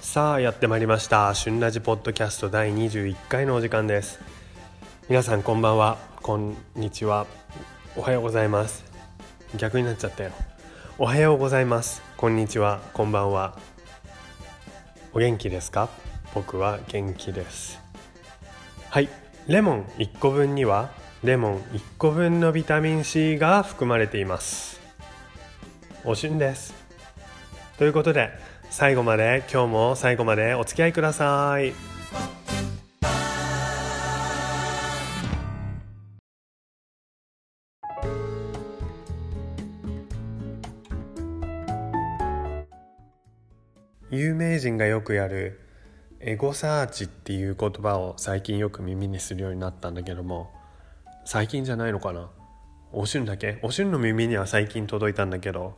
さあやってまいりました。旬ラジポッドキャスト第21回のお時間です。皆さんこんばんは。こんにちは。おはようございます。逆になっちゃったよ。おはようございます。こんにちは。こんばんは。お元気ですか？僕は元気です。はい。レモン1個分にはレモン1個分のビタミン C が含まれています。おしんです。ということで最後まで今日も最後までお付き合いください。有名人がよくやるエゴサーチっていう言葉を最近よく耳にするようになったんだけども最近じゃないのかな？おしゅんだけ？おしゅんの耳には最近届いたんだけど。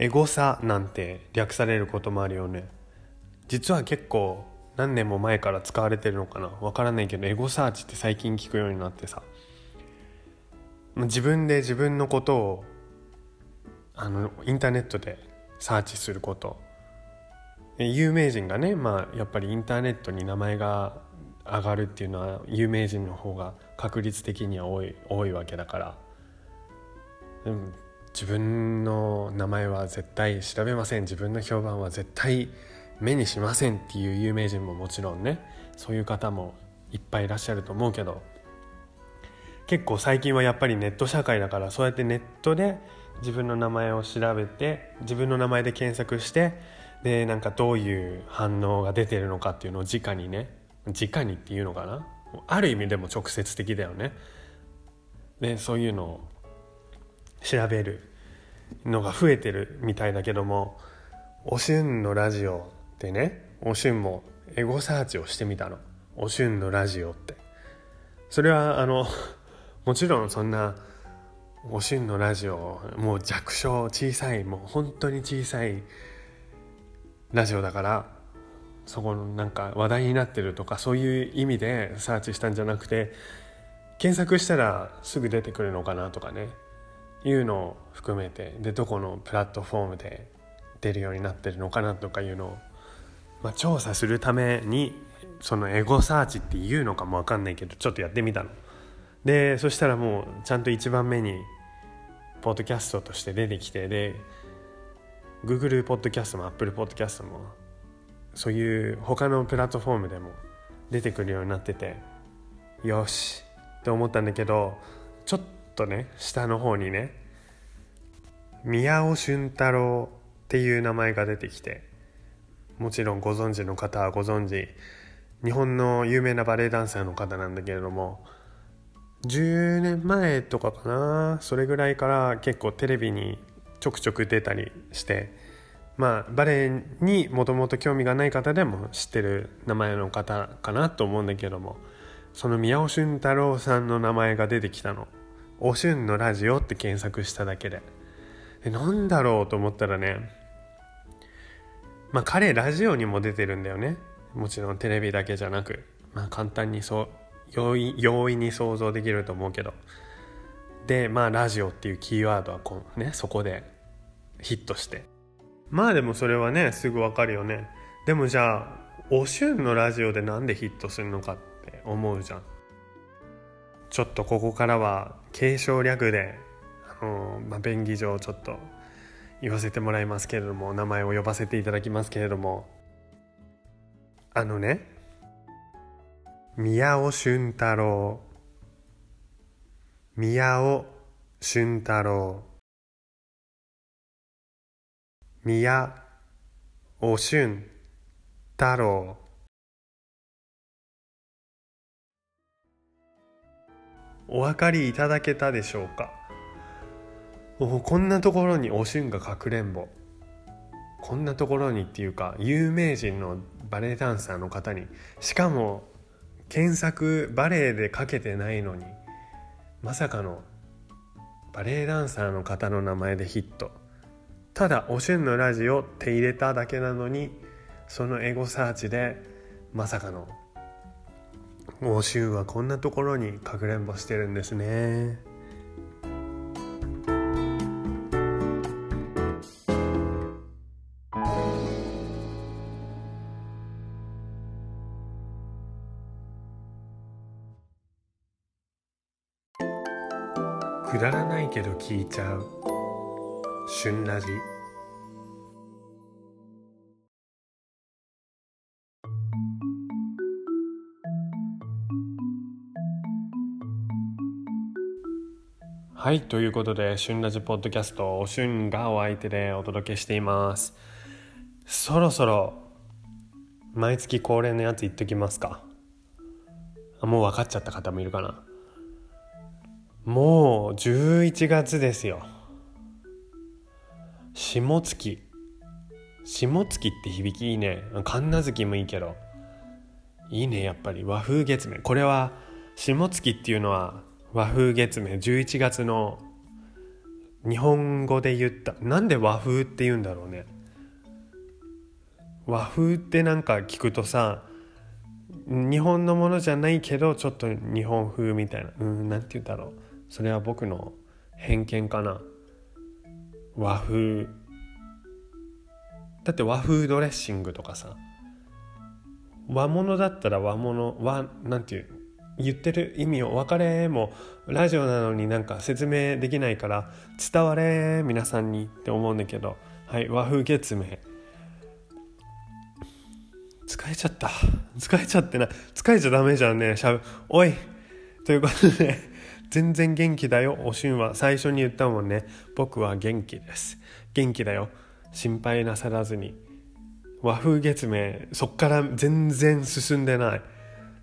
エゴサなんて略されることもあるよね。実は結構何年も前から使われてるのかな？わからないけどエゴサーチって最近聞くようになってさ。自分で自分のことをあのインターネットでサーチすること。有名人がね、まあ、やっぱりインターネットに名前が上がるっていうのは有名人の方が確率的には多い多いわけだから、うん、自分の名前は絶対調べません。自分の評判は絶対目にしませんっていう有名人ももちろんね。そういう方もいっぱいいらっしゃると思うけど。結構最近はやっぱりネット社会だからそうやってネットで自分の名前を調べて自分の名前で検索してでなんかどういう反応が出てるのかっていうのを直にね。直にっていうのかな。ある意味でも直接的だよね。でそういうのを調べるのが増えてるみたいだけどもおしゅんのラジオでねおしゅんもエゴサーチをしてみたの。おしゅんのラジオって。それはあのもちろんそんなおしゅんのラジオもう弱小小さいもう本当に小さいラジオだからそこのなんか話題になってるとかそういう意味でサーチしたんじゃなくて検索したらすぐ出てくるのかなとかねいうのを含めてでどこのプラットフォームで出るようになってるのかなとかいうのを、まあ、調査するためにそのエゴサーチっていうのかも分かんないけどちょっとやってみたの。でそしたらもうちゃんと一番目にポッドキャストとして出てきてで Google ポッドキャストも Apple ポッドキャストもそういう他のプラットフォームでも出てくるようになっててよしって思ったんだけどちょっとね下の方にね宮尾俊太郎っていう名前が出てきてもちろんご存知の方はご存知日本の有名なバレエダンサーの方なんだけれども10年前とかかなそれぐらいから結構テレビにちょくちょく出たりしてまあバレエにもともと興味がない方でも知ってる名前の方かなと思うんだけどもその宮尾俊太郎さんの名前が出てきたの「おしゅんのラジオ」って検索しただけで。でなんだろうと思ったらねまあ彼ラジオにも出てるんだよね。もちろんテレビだけじゃなく。まあ簡単にそう容易容易に想像できると思うけど。でまあラジオっていうキーワードはこうねそこでヒットして。まあでもそれはねすぐわかるよね。でもじゃあおしゅんのラジオでなんでヒットするのかって思うじゃん。ちょっとここからは継承略であの、まあ、便宜上ちょっと言わせてもらいますけれども名前を呼ばせていただきますけれども。あのね宮尾俊太郎。宮尾俊太郎。宮尾俊太郎お分かりいただけたでしょうか？こんなところにおしゅんがかくれんぼ。こんなところにっていうか有名人のバレエダンサーの方に。しかも検索バレエでかけてないのにまさかのバレエダンサーの方の名前でヒット。ただ「おしゅんのラジオ」って入れただけなのにそのエゴサーチでまさかのおしゅんはこんなところにかくれんぼしてるんですね。くだらないけど聞いちゃう。旬ラジはいということで旬ラジポッドキャストお旬がお相手でお届けしています。そろそろ毎月恒例のやつ言っときますか。あもう分かっちゃった方もいるかな。もう11月ですよ。下月。下月って響きいいね。神奈月もいいけど。いいねやっぱり。和風月面。これは下月っていうのは和風月面。11月の日本語で言った。なんで和風って言うんだろうね。和風ってなんか聞くとさ日本のものじゃないけどちょっと日本風みたいな。うんなんて言うんだろう。それは僕の偏見かな。和風。だって和風ドレッシングとかさ。和物だったら和物和なんていう言ってる意味を分かれもラジオなのになんか説明できないから伝われ皆さんにって思うんだけど。はい和風月明疲れちゃった。疲れちゃってな疲れちゃダメじゃんねしゃおい。ということで全然元気だよ。おしんは最初に言ったもんね。僕は元気です。元気だよ。心配なさらずに。和風月明そっから全然進んでない。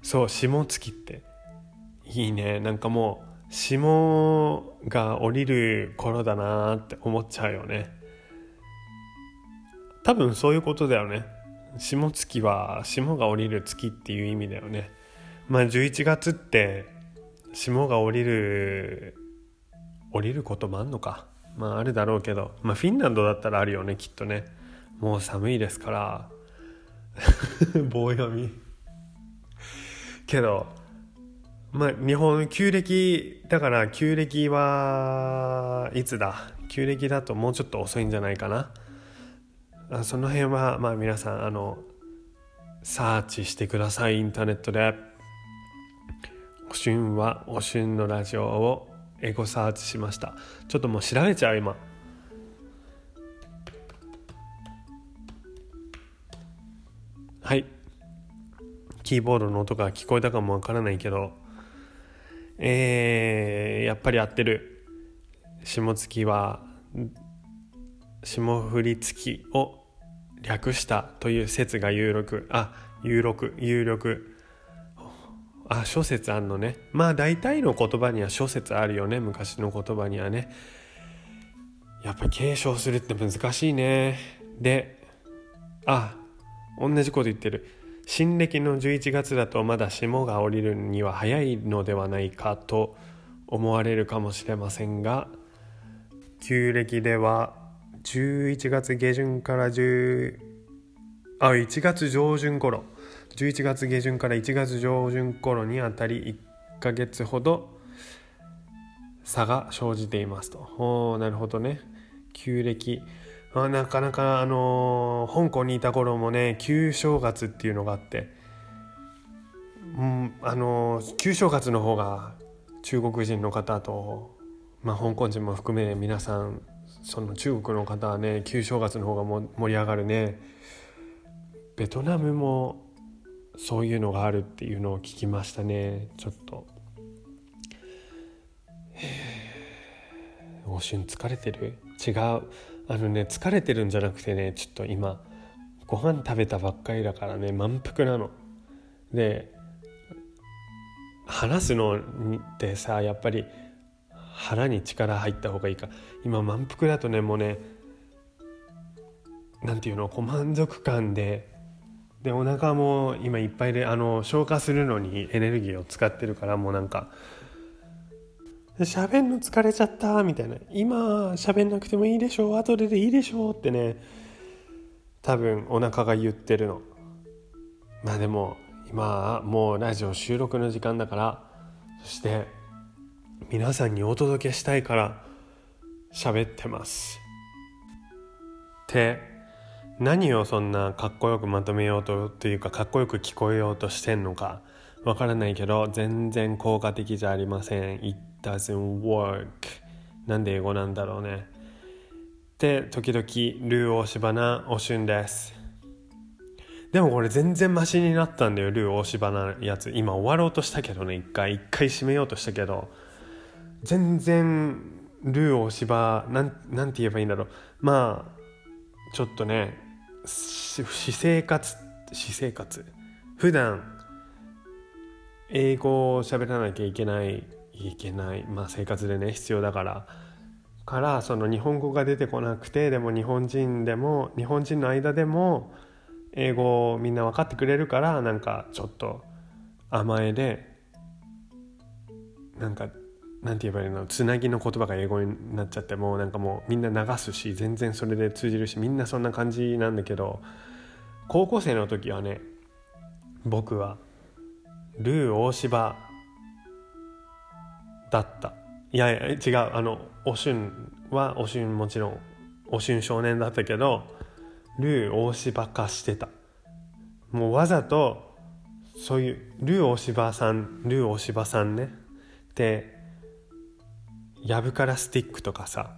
そう霜月って。いいね。なんかもう霜が降りる頃だなって思っちゃうよね。多分そういうことだよね。霜月は霜が降りる月っていう意味だよね。まあ11月って霜が降りる降りることもあんのか。まああるだろうけど。まあフィンランドだったらあるよねきっとね。もう寒いですから。棒読み。けどまあ日本旧暦だから旧暦はいつだ？旧暦だともうちょっと遅いんじゃないかな。その辺はまあ皆さんあのサーチしてくださいインターネットで「おしゅんはおしゅんのラジオ」をエゴサーチしました。ちょっともう調べちゃう今。はい。キーボードの音が聞こえたかもわからないけど、えー、やっぱり合ってる。下月は霜降り月を略したという説が有力。あ有力有力。あ諸説あんのね。まあ大体の言葉には諸説あるよね。昔の言葉にはね。やっぱ継承するって難しいね。であ同じこと言ってる。新暦の11月だとまだ霜が降りるには早いのではないかと思われるかもしれませんが旧暦では11月下旬から10あ1月上旬頃。11月下旬から1月上旬頃にあたり1ヶ月ほど差が生じていますと。おなるほどね。旧暦。あなかなかあの香港にいた頃もね旧正月っていうのがあって、うん、あの旧正月の方が中国人の方と、まあ、香港人も含め皆さんその中国の方はね旧正月の方がも盛り上がるね。ベトナムもそういうのがあるっていうのを聞きましたね。ちょっと。おしゅん疲れてる？違う。あのね疲れてるんじゃなくてねちょっと今ご飯食べたばっかりだからね満腹なの。で話すのってさやっぱり腹に力入った方がいいか。今満腹だとねもうね何て言うのこう満足感ででお腹も今いっぱいであの消化するのにエネルギーを使ってるからもうなんか。喋んの疲れちゃったみたいな。今喋んなくてもいいでしょ後ででいいでしょってね。多分お腹が言ってるの。まあでも今もうラジオ収録の時間だから。そして皆さんにお届けしたいから喋ってます。って何をそんなかっこよくまとめようとっていうかかっこよく聞こえようとしてんのかわからないけど全然効果的じゃありません。It doesn't work. なんで英語なんだろうね。で時々ルー大柴なおしゅんです。でもこれ全然マシになったんだよルー大柴なやつ。今終わろうとしたけどね一回。一回締めようとしたけど。全然ルー大柴なんなんて言えばいいんだろう。まあちょっとね私生活私生活。普段英語を喋らなきゃいけないいけない。まあ生活でね必要だから。からその日本語が出てこなくてでも日本人でも日本人の間でも英語をみんな分かってくれるからなんかちょっと甘えでなんかなんて言えばいいの？つなぎの言葉が英語になっちゃってもうなんかもうみんな流すし全然それで通じるしみんなそんな感じなんだけど高校生の時はね僕はルー大柴だった。いやいや違うあのおしゅんはおしゅんもちろんおしゅん少年だったけどルー大柴化してた。もうわざとそういうルー大柴さんルー大柴さんね。でやぶからスティックとかさ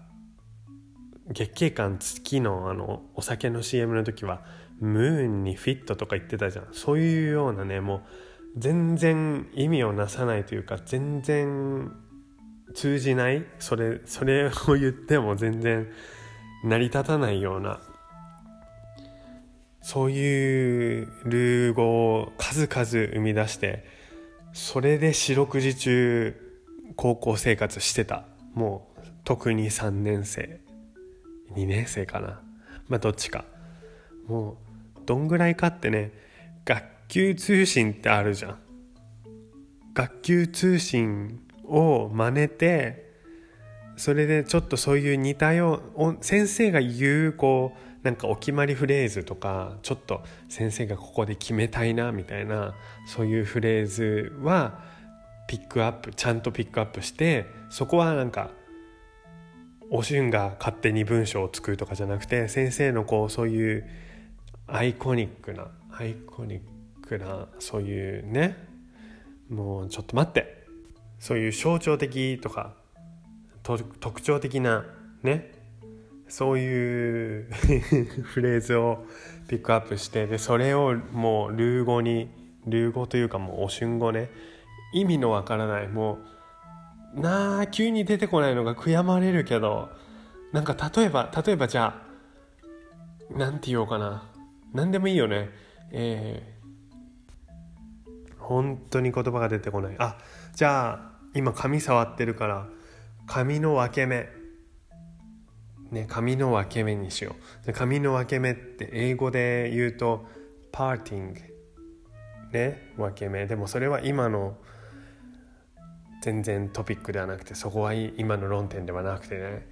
月経感月のあのお酒の CM の時はムーンにフィットとか言ってたじゃん。そういうようなねもう全然意味をなさないというか全然通じないそれそれを言っても全然成り立たないようなそういうルー語を数々生み出してそれで四六時中高校生活してた。もう特に3年生2年生かな。まあどっちか。もうどんぐらいかってね学級通信ってあるじゃん。学級通信を真似てそれでちょっとそういう似たよう先生が言うこうなんかお決まりフレーズとかちょっと先生がここで決めたいなみたいなそういうフレーズはピックアップちゃんとピックアップしてそこはなんかおしゅんが勝手に文章を作るとかじゃなくて先生のこうそういうアイコニックなアイコニックなそういうねもうちょっと待って。そういう象徴的とか特徴的なね。そういうフレーズをピックアップしてでそれをもうルー語にルー語というかもうお春語ね意味のわからない。もうなあ急に出てこないのが悔やまれるけどなんか例えば例えばじゃあなんて言おうかな。何でもいいよね。えー、本当に言葉が出てこない。あじゃあ今髪触ってるから髪の分け目。ね、髪の分け目にしよう。髪の分け目って英語で言うとパーティングね分け目。でもそれは今の全然トピックではなくてそこは今の論点ではなくてね。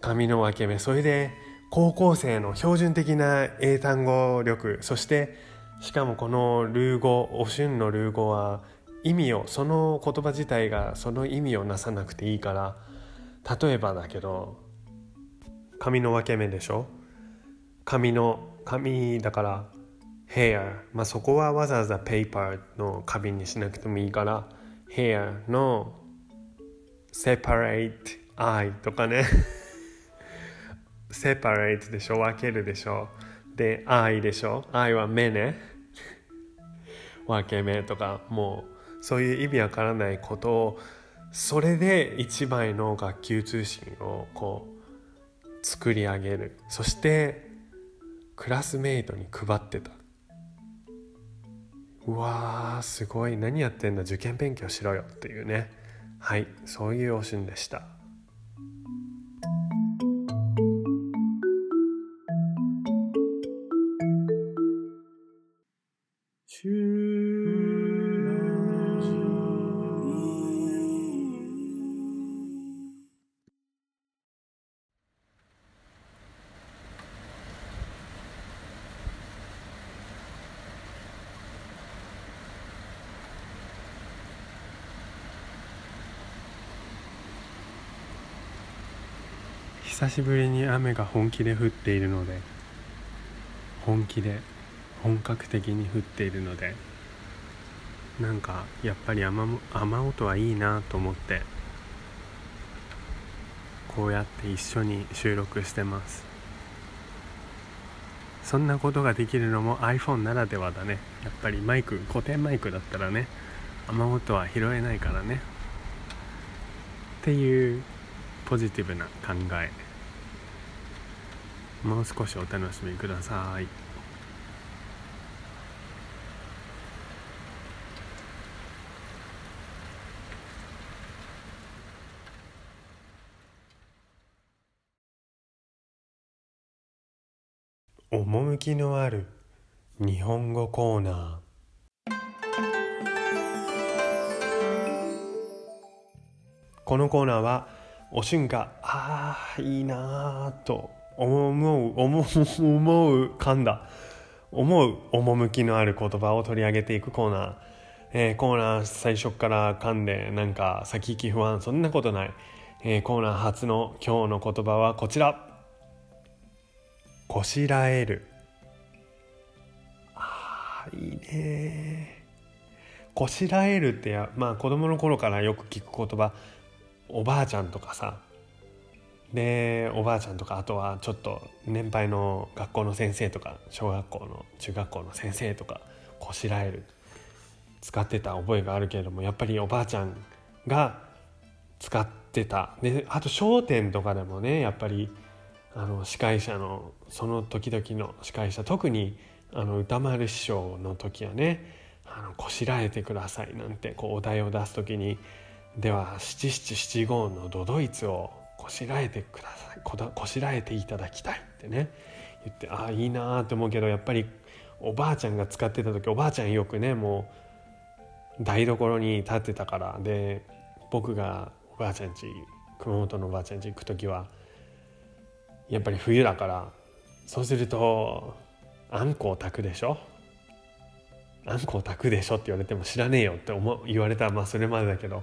髪の分け目それで高校生の標準的な英単語力そしてしかもこのルー語お春のルー語は意味をその言葉自体がその意味をなさなくていいから例えばだけど髪の分け目でしょ？髪の髪だから hair まあそこはわざわざ paper の花瓶にしなくてもいいから hair の separate eye とかね。separate でしょ？分けるでしょ？で eye でしょ？eye は目ね。分け目とかもうそういう意味わからないことをそれで一枚の学級通信をこう作り上げる。そしてクラスメイトに配ってた。うわーすごい。何やってんだ受験勉強しろよっていうね。はいそういうおしんでした。久しぶりに雨が本気で降っているので本気で本格的に降っているのでなんかやっぱり雨雨音はいいなと思ってこうやって一緒に収録してます。そんなことができるのも iPhone ならではだね。やっぱりマイク固定マイクだったらね雨音は拾えないからね。っていうポジティブな考え。もう少しお楽しみください。趣のある日本語コーナー。このコーナーはおしゅんがああいいなと思う思う思う噛んだ。思う趣のある言葉を取り上げていくコーナー、えー、コーナー最初から噛んでなんか先行き不安そんなことない、えー、コーナー初の今日の言葉はこちら。こしらえる。あいいねこしらえるってやまあ子供の頃からよく聞く言葉。おばあちゃんとかさ。でおばあちゃんとかあとはちょっと年配の学校の先生とか小学校の中学校の先生とかこしらえる使ってた覚えがあるけれどもやっぱりおばあちゃんが使ってた。であと『笑点』とかでもねやっぱりあの司会者のその時々の司会者特にあの歌丸師匠の時はねあのこしらえてくださいなんてこうお題を出す時にでは七七七五の都々逸をこしらえてください。こだこしらえていただきたいってね。言ってああいいなーと思うけどやっぱりおばあちゃんが使ってた時おばあちゃんよくねもう台所に立ってたから。で僕がおばあちゃんち熊本のおばあちゃんち行く時はやっぱり冬だからそうするとあんこを炊くでしょ？あんこを炊くでしょって言われても知らねえよって思言われたらまあそれまでだけど。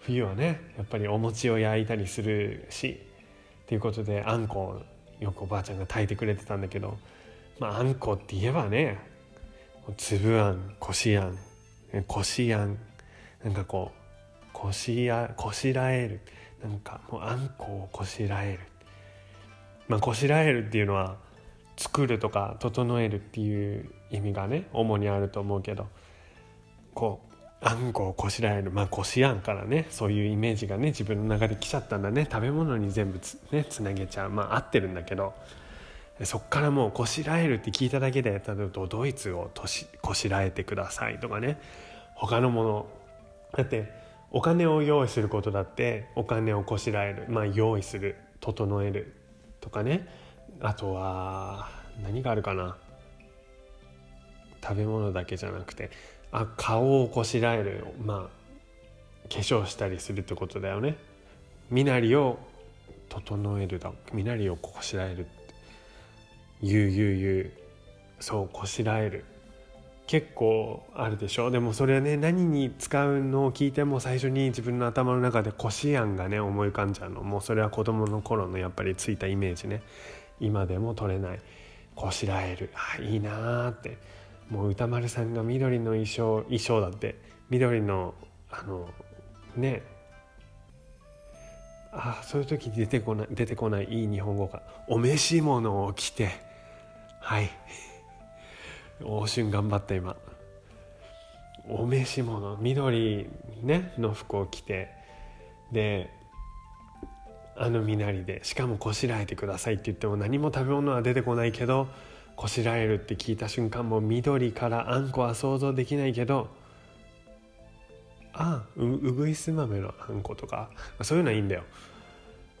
冬はねやっぱりお餅を焼いたりするしっていうことであんこをよくおばあちゃんが炊いてくれてたんだけどまああんこって言えばね粒あんこしあんこしあんなんかこうこしやこしらえるなんかもうあんこをこしらえる。まあ、こしらえるっていうのは作るとか整えるっていう意味がね主にあると思うけどこうあんこをこしらえる。まあこしあんからね。そういうイメージがね自分の中で来ちゃったんだね。食べ物に全部つ,、ね、つなげちゃう。まあ合ってるんだけど。そっからもうこしらえるって聞いただけで例えばドイツをとしこしらえてくださいとかね。他のもの。だってお金を用意することだってお金をこしらえる。まあ用意する。整える。とかね。あとは何があるかな。食べ物だけじゃなくてあ顔をこしらえるまあ化粧したりするってことだよね。身なりを整えるだ。身なりをこしらえる。言う言う言う。そうこしらえる。結構あるでしょ。でもそれはね何に使うのを聞いても最初に自分の頭の中でこしあんがね思い浮かんじゃうの。もうそれは子供の頃のやっぱりついたイメージね。今でも取れない。こしらえる。あいいなーって。もう歌丸さんが緑の衣装衣装だって。緑のあのね。あそういう時出てこない出てこないいい日本語がお召し物を着て。はい。おしゅん頑張った今。お召し物。緑ねの服を着て。であの身なりで。しかもこしらえてくださいって言っても何も食べ物は出てこないけどこしらえるって聞いた瞬間も緑からあんこは想像できないけどあううぐいす豆のあんことか。そういうのはいいんだよ、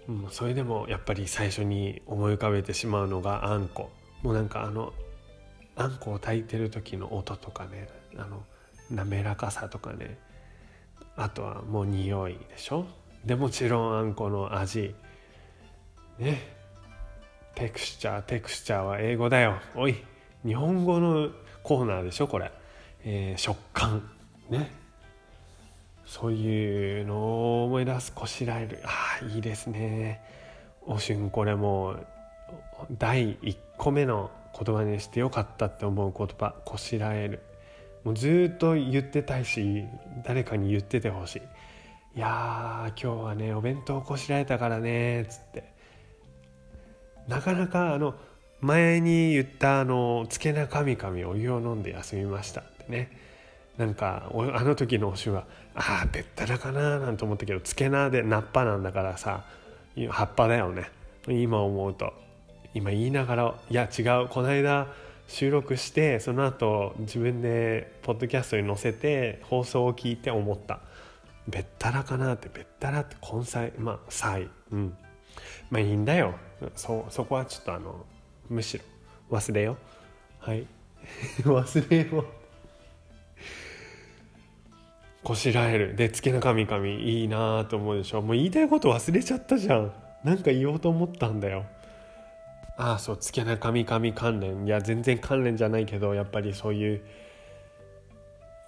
うん、それでもやっぱり最初に思い浮かべてしまうのがあんこ。もうなんかあのあんこを炊いてる時の音とかねあの滑らかさとかね。あとはもう匂いでしょ？でもちろんあんこの味。ね。テクスチャーテクスチャーは英語だよ。おい日本語のコーナーでしょこれ、えー、食感。ね。そういうのを思い出すこしらえる。あいいですね。おしゅんこれも第1個目の言葉にしてよかったって思う言葉。こしらえる。もうずっと言ってたいし誰かに言っててほしい。いや今日はねお弁当こしらえたからねっつって。なかなかあの前に言ったあのつけなかみかみお湯を飲んで休みましたってね。なんかあの時のおしはああべったらかななんて思ったけどつけなで菜っぱなんだからさ葉っぱだよね。今思うと。今言いながらいや違う。この間収録してその後自分でポッドキャストに載せて放送を聞いて思った。べったらかなってべったらって根菜まあ菜。うん。まあいいんだよ。そそこはちょっとあのむしろ忘れよはい。忘れよ こしらえる。でつけなかみかみいいなと思うでしょ。もう言いたいこと忘れちゃったじゃん。なんか言おうと思ったんだよ。ああそうつけなかみかみ関連。いや全然関連じゃないけどやっぱりそういう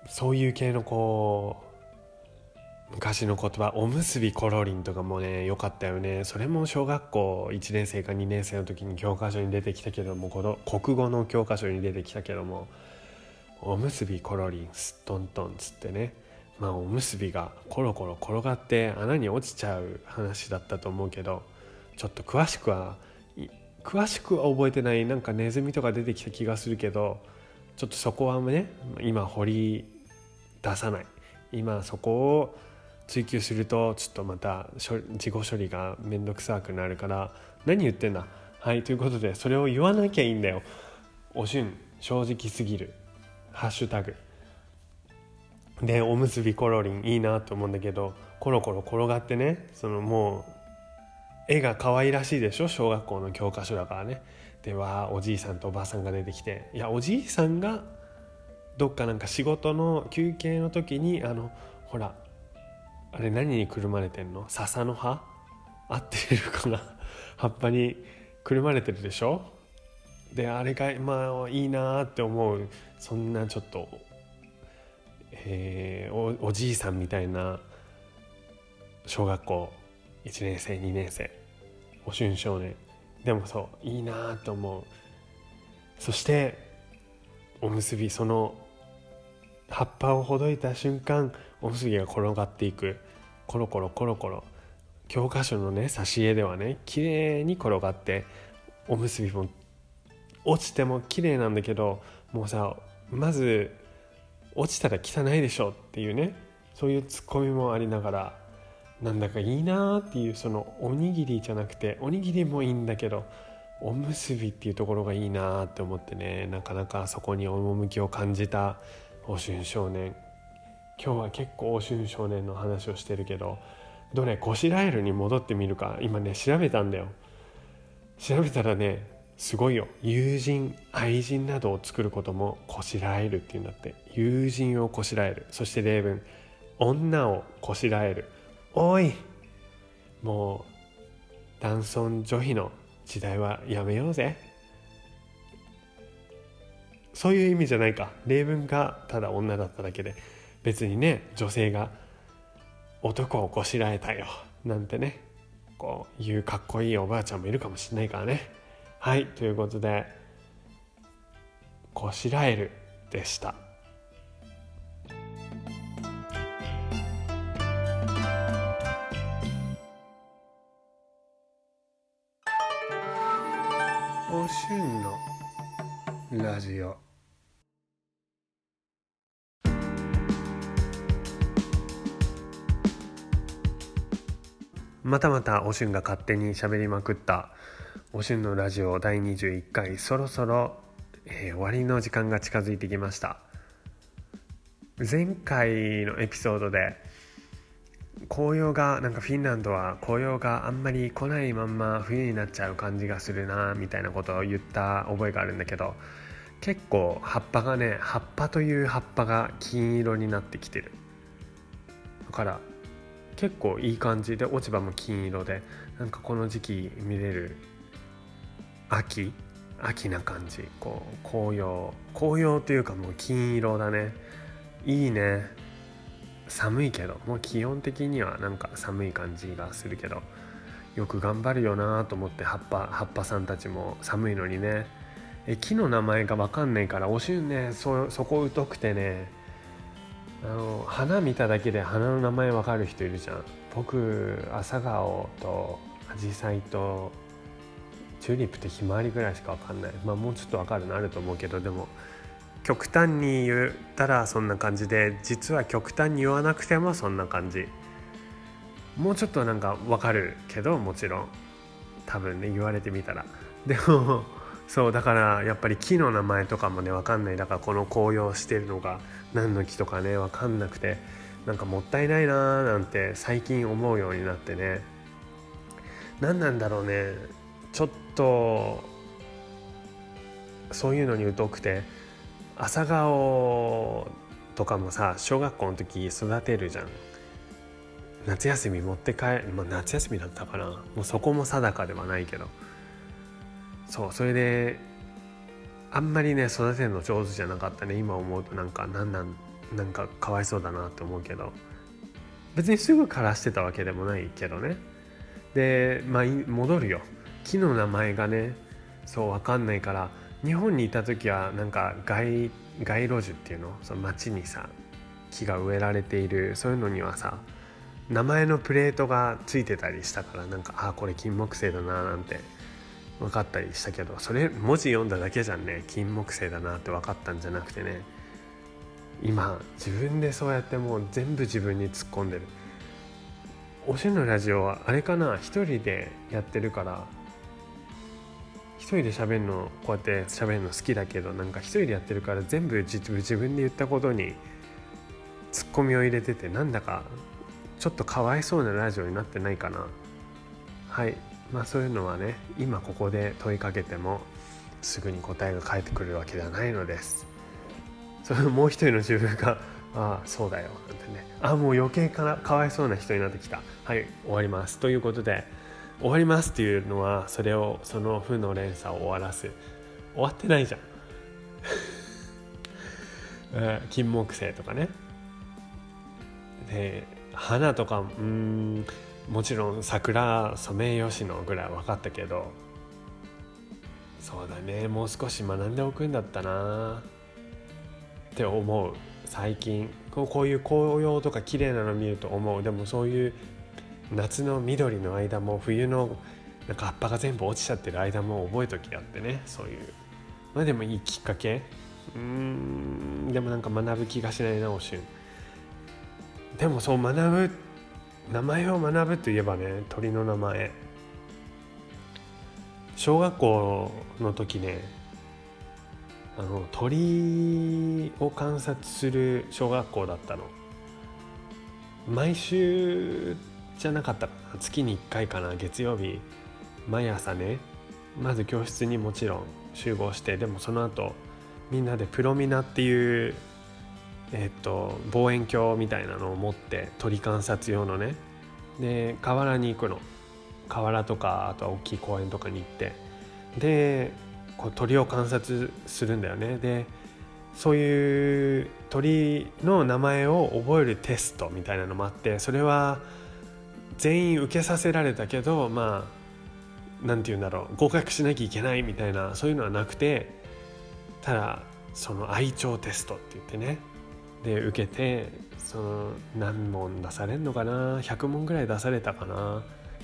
そういう系のこう昔の言葉おむすびコロリンとかもね良かったよね。それも小学校1年生か2年生の時に教科書に出てきたけどもこの国語の教科書に出てきたけどもおむすびコロリンすっとんとんつってね。まあおむすびがコロコロ転がって穴に落ちちゃう話だったと思うけどちょっと詳しくは詳しくは覚えてないなんかネズミとか出てきた気がするけどちょっとそこはね今掘り出さない。今そこを追求するとちょっとまた自己処理が面倒くさくなるから何言ってんだ？はいということでそれを言わなきゃいいんだよ。おしゅん正直すぎる。ハッシュタグ。でおむすびコロリンいいなと思うんだけどコロコロ転がってねそのもう絵が可愛らしいでしょ？小学校の教科書だからね。ではおじいさんとおばあさんが出てきていやおじいさんがどっかなんか仕事の休憩の時にあのほらあれ何にくるまれてんの？笹の葉？合ってるかな？葉っぱにくるまれてるでしょ？であれがまあいいなって思うそんなちょっと、えー、おおじいさんみたいな小学校1年生2年生お春少年。でもそういいなと思う。そしておむすびその葉っぱをほどいた瞬間おむすびが転がっていく。コロコロコロコロ。教科書のね挿絵ではね綺麗に転がっておむすびも落ちても綺麗なんだけどもうさまず落ちたら汚いでしょっていうねそういうツッコミもありながらなんだかいいなっていうそのおにぎりじゃなくておにぎりもいいんだけどおむすびっていうところがいいなって思ってねなかなかそこに趣を感じたお春少年。今日は結構お春少年の話をしてるけどどれこしらえるに戻ってみるか今ね調べたんだよ。調べたらねすごいよ。友人愛人などを作ることもこしらえるっていうんだって。友人をこしらえる。そして例文女をこしらえる。おいもう男尊女卑の時代はやめようぜ。そういう意味じゃないか。例文がただ女だっただけで。別にね女性が男をこしらえたよなんてねこういうかっこいいおばあちゃんもいるかもしれないからね。はいということでこしらえるでした。たまたおしゅんが勝手に喋りまくったおしゅんのラジオ第21回。そろそろ、えー、終わりの時間が近づいてきました。前回のエピソードで紅葉がなんかフィンランドは紅葉があんまり来ないまんま冬になっちゃう感じがするなみたいなことを言った覚えがあるんだけど結構葉っぱがね葉っぱという葉っぱが金色になってきてる。だから結構いい感じで落ち葉も金色でなんかこの時期見れる秋秋な感じ。こう紅葉。紅葉というかもう金色だね。いいね。寒いけどもう基本的にはなんか寒い感じがするけどよく頑張るよなと思って葉っぱ葉っぱさんたちも寒いのにね。え木の名前が分かんないからおしゅんねそそこ疎くてね。あの花見ただけで花の名前分かる人いるじゃん。僕朝顔とアジサイとチューリップってひまわりぐらいしか分かんない。まあもうちょっと分かるのあると思うけどでも極端に言ったらそんな感じで実は極端に言わなくてもそんな感じ。もうちょっとなんか分かるけどもちろん。多分ね言われてみたら。でもそうだからやっぱり木の名前とかもね分かんない。だからこの紅葉してるのが何の木とかね分かんなくてなんかもったいないなーなんて最近思うようになってね。何なんだろうね。ちょっとそういうのに疎くて朝顔とかもさ小学校の時育てるじゃん。夏休み持って帰る。まあ夏休みだったかな。もうそこも定かではないけど。そうそれであんまりね育てるの上手じゃなかったね。今思うとなんかなんなんなんかかわいそうだなって思うけど。別にすぐ枯らしてたわけでもないけどね。でまあ戻るよ。木の名前がねそう分かんないから日本にいた時はなんか街街路樹っていうの？その街にさ木が植えられている。そういうのにはさ名前のプレートがついてたりしたからなんかああこれ金木犀だななんて分かったりしたけどそれ文字読んだだけじゃんね。金木犀だなって分かったんじゃなくてね。今自分でそうやってもう全部自分に突っ込んでる。おしのラジオはあれかな？一人でやってるから。一人で喋るのこうやって喋るの好きだけどなんか一人でやってるから全部自分で言ったことにツッコミを入れててなんだかちょっとかわいそうなラジオになってないかなはいまあそういうのはね今ここで問いかけてもすぐに答えが返ってくるわけではないのです。それもう一人の自分が「ああそうだよ」なんてね。ああもう余計かかわいそうな人になってきた。はい終わります。ということで終わりますっていうのはそれをその負の連鎖を終わらす。終わってないじゃん。金木犀とかね。で花とかうんもちろん桜ソメイヨシノぐらい分かったけどそうだねもう少し学んでおくんだったな。って思う。最近。こういう紅葉とか綺麗なの見ると思う。でもそういう夏の緑の間も冬のなんか葉っぱが全部落ちちゃってる間も覚えときあってね。そういう。まあでもいいきっかけ。うん。でもなんか学ぶ気がしないなおしゅん。でもそう学ぶ名前を学ぶといえばね鳥の名前。小学校の時ねあの鳥を観察する小学校だったの。毎週じゃなかったかな。月に1回かな。月曜日毎朝ねまず教室にもちろん集合してでもその後みんなでプロミナっていうえっと望遠鏡みたいなのを持って鳥観察用のね。で河原に行くの。河原とかあとは大きい公園とかに行って。でこう鳥を観察するんだよね。でそういう鳥の名前を覚えるテストみたいなのもあってそれは全員受けさせられたけどまあ何て言うんだろう。合格しなきゃいけないみたいなそういうのはなくてただその愛鳥テストって言ってね。で受けてその何問出されるのかな？100問ぐらい出されたかな？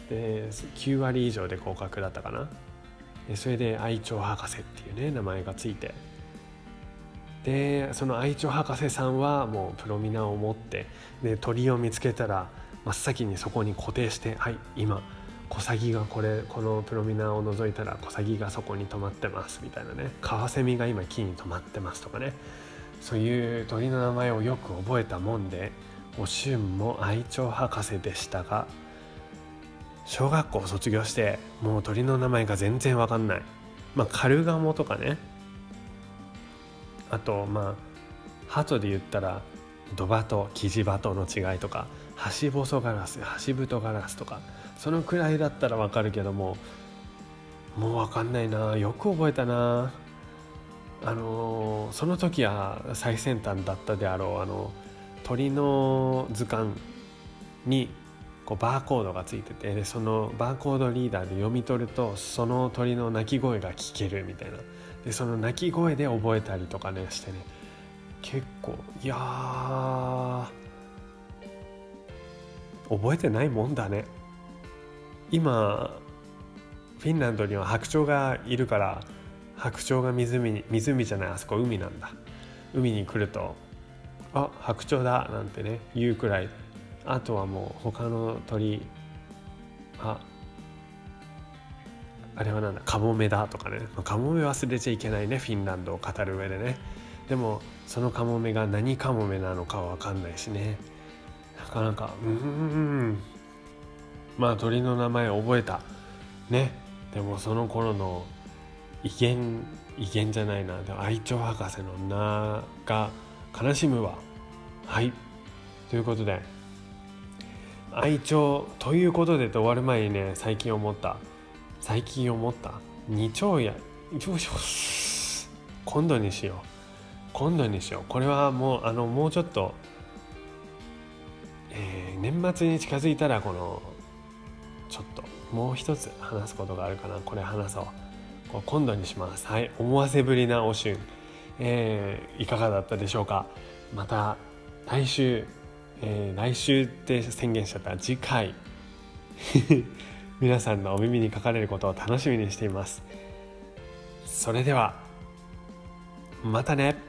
で9割以上で合格だったかな？でそれで愛鳥博士っていうね名前がついて。でその愛鳥博士さんはもうプロミナを持ってで鳥を見つけたら真っ先にそこに固定してはい今コサギがこれこのプロミナを除いたらコサギがそこに止まってますみたいなね。カワセミが今木に止まってますとかね。そういう鳥の名前をよく覚えたもんでおしゅんも愛鳥博士でしたが小学校卒業してもう鳥の名前が全然わかんない。まあカルガモとかね。あとまあ鳩で言ったらドバとキジバトの違いとかハシボソガラスハシブトガラスとかそのくらいだったらわかるけどももうわかんないな。よく覚えたな。あのその時は最先端だったであろうあの鳥の図鑑にこうバーコードがついててでそのバーコードリーダーで読み取るとその鳥の鳴き声が聞けるみたいな。でその鳴き声で覚えたりとかねしてね。結構いや覚えてないもんだね。今フィンランドには白鳥がいるから白鳥が湖に湖じゃないあそこ海なんだ。海に来ると「あ白鳥だ」なんてね言うくらい。あとはもう他の鳥ああれはなんだカモメだとかね。カモメ忘れちゃいけないねフィンランドを語る上でね。でもそのカモメが何カモメなのかは分かんないしね。なかなかうん。まあ鳥の名前覚えた。ね。でもその頃の威厳威厳じゃないな。でも愛鳥博士の名が悲しむわ。はい。ということで愛鳥ということでと終わる前にね最近思った。最近思った。二丁や 今度にしよう。今度にしよう。これはもうあのもうちょっと、えー、年末に近づいたらこのちょっともう一つ話すことがあるかな。これ話そう。こ今度にします。はい。思わせぶりなおしゅん、えー、いかがだったでしょうか？また来週、えー、来週って宣言しちゃった。次回。皆さんのお耳にかかれることを楽しみにしています。それではまたね。